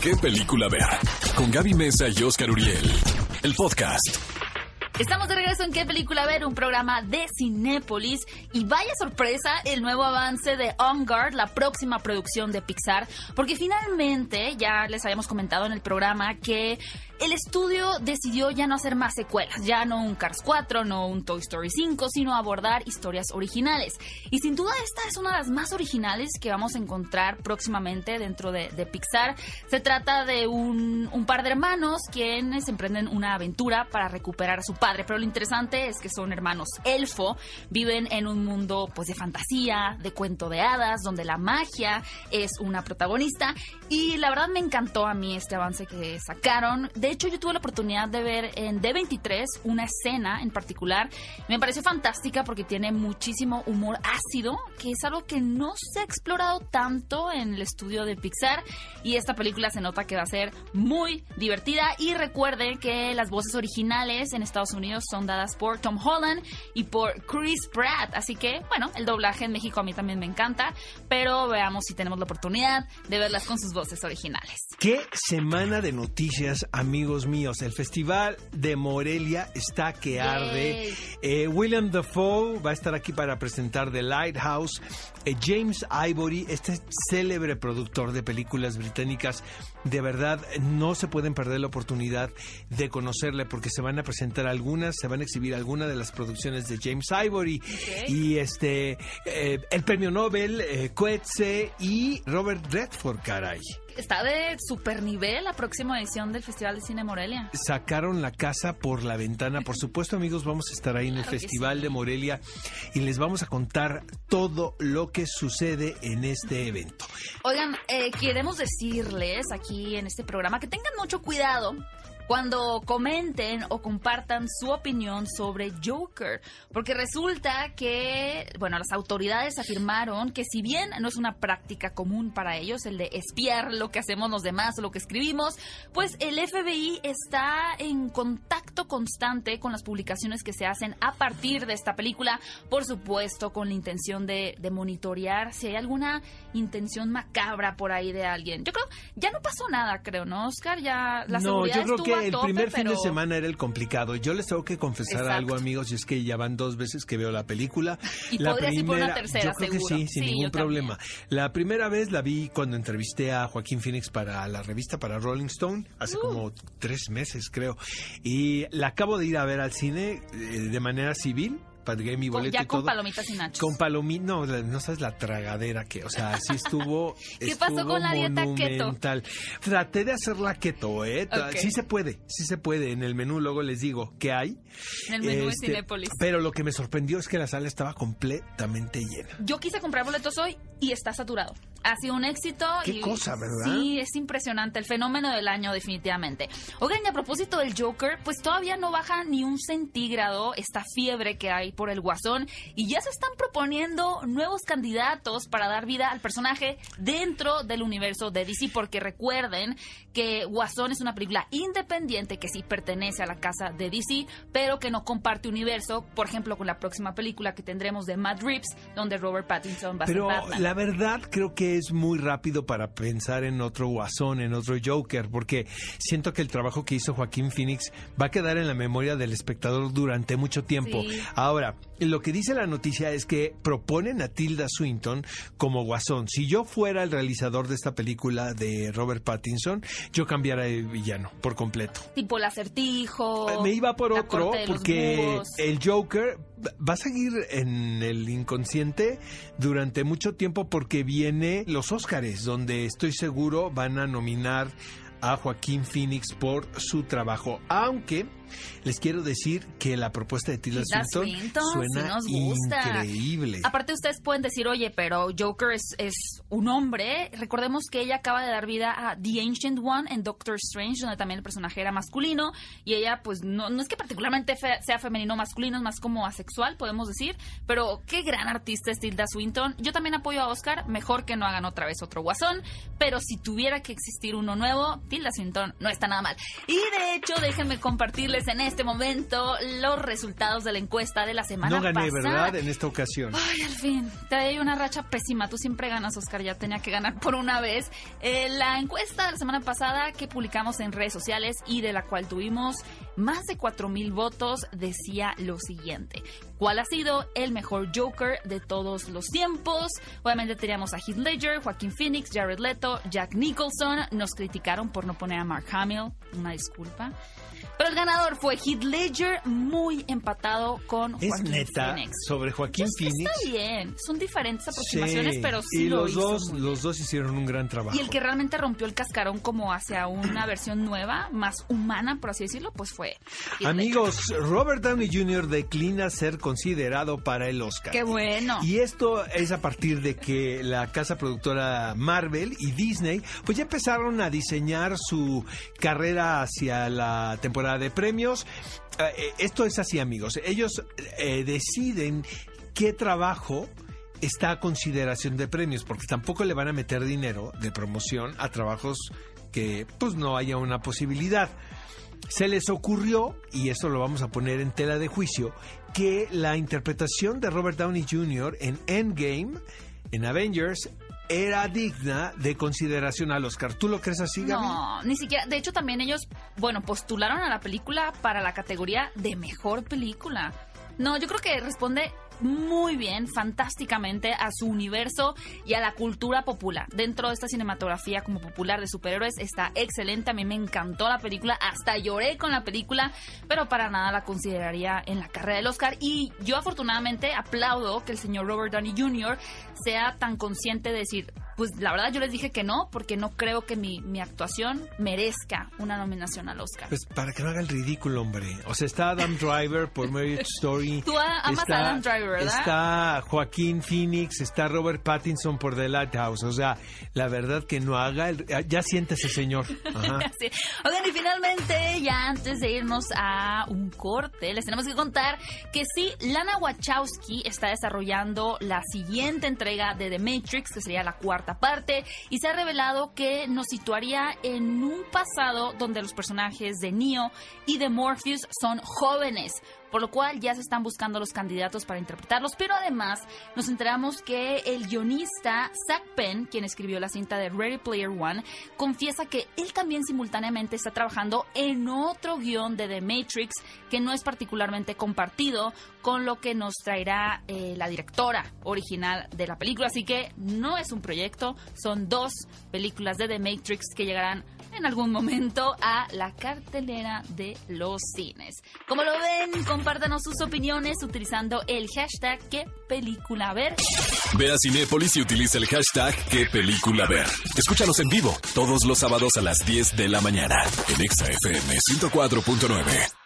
qué película ver. Con Gaby Mesa y Oscar Uriel. El podcast. Estamos de regreso en ¿Qué película ver? Un programa de Cinépolis. Y vaya sorpresa el nuevo avance de On Guard, la próxima producción de Pixar. Porque finalmente, ya les habíamos comentado en el programa que el estudio decidió ya no hacer más secuelas, ya no un Cars 4, no un Toy Story 5, sino abordar historias originales. Y sin duda esta es una de las más originales que vamos a encontrar próximamente dentro de, Pixar. Se trata de un, par de hermanos quienes emprenden una aventura para recuperar a su padre, pero lo interesante es que son hermanos elfo, viven en un mundo pues de fantasía, de cuento de hadas, donde la magia es una protagonista y la verdad me encantó a mí este avance que sacaron. De hecho, yo tuve la oportunidad de ver en D23 una escena en particular. Me pareció fantástica porque tiene muchísimo humor ácido, que es algo que no se ha explorado tanto en el estudio de Pixar. Y esta película se nota que va a ser muy divertida. Y recuerden que las voces originales en Estados Unidos son dadas por Tom Holland y por Chris Pratt. Así que, bueno, el doblaje en México a mí también me encanta. Pero veamos si tenemos la oportunidad de verlas con sus voces originales. ¿Qué semana de noticias, amigos? Amigos míos. El Festival de Morelia está que arde. Eh, William Dafoe va a estar aquí para presentar The Lighthouse. Eh, James Ivory, este célebre productor de películas británicas, de verdad no se pueden perder la oportunidad de conocerle porque se van a presentar algunas, se van a exhibir algunas de las producciones de James Ivory y este eh, el premio Nobel, Coetze y Robert Redford, caray está de super nivel la próxima edición del Festival de Cine Morelia. Sacaron la casa por la ventana. Por supuesto, amigos, vamos a estar ahí en el Festival de Morelia y les vamos a contar todo lo que sucede en este evento. Oigan, eh, queremos decirles aquí en este programa que tengan mucho cuidado cuando comenten o compartan su opinión sobre Joker, porque resulta que, bueno, las autoridades afirmaron que si bien no es una práctica común para ellos el de espiar lo que hacemos los demás o lo que escribimos, pues el FBI está en contacto constante con las publicaciones que se hacen a partir de esta película, por supuesto con la intención de, monitorear si hay alguna intención macabra por ahí de alguien. Yo creo, ya no pasó nada, creo, ¿no, Oscar? Ya la no, seguridad yo creo que el primer fin de semana era el complicado. Yo les tengo que confesar algo, amigos, y es que ya van dos veces que veo la película. Y la primera, una tercera, yo creo que sí, sin ningún problema. La primera vez la vi cuando entrevisté a Joaquín Phoenix para la revista, para Rolling Stone, hace uh. como tres meses, creo. Y la acabo de ir a ver al cine eh, de manera civil pagué mi boleto ya con palomitas y nachos. Con palomitas, no, no sabes la tragadera que, o sea, sí estuvo. ¿Qué pasó con la dieta keto? Traté de hacer la keto, ¿eh? Sí se puede, sí se puede. En el menú luego les digo qué hay. En el menú de este, Cinépolis. Pero lo que me sorprendió es que la sala estaba completamente llena. Yo quise comprar boletos hoy y está saturado. Ha sido un éxito. Qué cosa, ¿verdad? Sí, es impresionante. El fenómeno del año, definitivamente. Oigan, y a propósito del Joker, pues todavía no baja ni un centígrado esta fiebre que hay por el Guasón y ya se están proponiendo nuevos candidatos para dar vida al personaje dentro del universo de DC, porque recuerden que Guasón es una película independiente que sí pertenece a la casa de DC, pero que no comparte universo, por ejemplo, con la próxima película que tendremos de Matt Reeves, donde Robert Pattinson va a ser Batman. la verdad creo que es muy rápido para pensar en otro Guasón, en otro Joker, porque siento que el trabajo que hizo Joaquín Phoenix va a quedar en la memoria del espectador durante mucho tiempo. Ahora, lo que dice la noticia es que proponen a Tilda Swinton como guasón. Si yo fuera el realizador de esta película de Robert Pattinson, yo cambiara de villano por completo. Tipo el acertijo. Me iba por otro porque el Joker va a seguir en el inconsciente durante mucho tiempo porque viene los Óscares, donde estoy seguro van a nominar a Joaquín Phoenix por su trabajo, aunque les quiero decir que la propuesta de Tilda, Swinton, suena increíble. Aparte ustedes pueden decir, oye, pero Joker es, es, un hombre. Recordemos que ella acaba de dar vida a The Ancient One en Doctor Strange, donde también el personaje era masculino y ella pues no, no es que particularmente sea femenino o masculino, es más como asexual, podemos decir, pero qué gran artista es Tilda Swinton. Yo también apoyo a Oscar, mejor que no hagan otra vez otro guasón, pero si tuviera que existir uno nuevo, Tilda Swinton no está nada mal. Y de hecho, déjenme compartirles en este momento los resultados de la encuesta de la semana No gané, pasada. ¿verdad? En esta ocasión. Ay, al fin. Trae una racha pésima. Tú siempre ganas, Oscar. Ya tenía que ganar por una vez. Eh, la encuesta de la semana pasada que publicamos en redes sociales y de la cual tuvimos más de 4.000 votos decía lo siguiente. ¿Cuál ha sido el mejor Joker de todos los tiempos? Obviamente teníamos a Heath Ledger, Joaquín Phoenix, Jared Leto, Jack Nicholson. Nos criticaron por no poner a Mark Hamill. Una disculpa. Pero el ganador fue Heath Ledger, muy empatado con Es Joaquín neta Phoenix. sobre Joaquín Pues Phoenix. Está bien, son diferentes aproximaciones, Sí, pero sí y lo los hizo dos, muy los dos hicieron un gran trabajo. y el que realmente rompió el cascarón como hacia una versión nueva, más humana, por así decirlo, pues fue. Heath Ledger. Amigos, Robert Downey Jr. declina ser considerado para el Oscar. Qué bueno. Y esto es a partir de que la casa productora Marvel y Disney pues ya empezaron a diseñar su carrera hacia la temporada de premios. Eh, esto es así, amigos. Ellos eh, deciden qué trabajo está a consideración de premios, porque tampoco le van a meter dinero de promoción a trabajos que pues no haya una posibilidad. Se les ocurrió, y esto lo vamos a poner en tela de juicio, que la interpretación de Robert Downey Jr. en Endgame, en Avengers, era digna de consideración al Oscar. ¿Tú lo crees así, Gaby? No, ni siquiera. De hecho, también ellos, bueno, postularon a la película para la categoría de mejor película. No, yo creo que responde muy bien, fantásticamente a su universo y a la cultura popular. Dentro de esta cinematografía como popular de superhéroes está excelente. A mí me encantó la película, hasta lloré con la película, pero para nada la consideraría en la carrera del Oscar. Y yo afortunadamente aplaudo que el señor Robert Downey Jr. sea tan consciente de decir, pues la verdad yo les dije que no, porque no creo que mi, mi actuación merezca una nominación al Oscar. Pues para que no haga el ridículo, hombre. O sea, está Adam Driver por Marriage Story. Tú amas a Adam Driver, ¿verdad? Está Joaquín Phoenix, está Robert Pattinson por The Lighthouse. O sea, la verdad que no haga el... Ya siéntese, señor. Ajá. Sí. Oigan, y finalmente, ya antes de irnos a un corte, les tenemos que contar que sí, Lana Wachowski está desarrollando la siguiente entrega de The Matrix, que sería la cuarta parte, y se ha revelado que nos situaría en un pasado donde los personajes de Neo y de Morpheus son jóvenes. Por lo cual ya se están buscando los candidatos para interpretarlos, pero además nos enteramos que el guionista Zach Penn, quien escribió la cinta de Ready Player One, confiesa que él también simultáneamente está trabajando en otro guion de The Matrix que no es particularmente compartido con lo que nos traerá eh, la directora original de la película. Así que no es un proyecto, son dos películas de The Matrix que llegarán en algún momento a la cartelera de los cines. Como lo ven, compártanos sus opiniones utilizando el hashtag qué película ver. Ve a Cinépolis y utiliza el hashtag qué película ver. Escúchanos en vivo todos los sábados a las 10 de la mañana en Exa FM 104.9.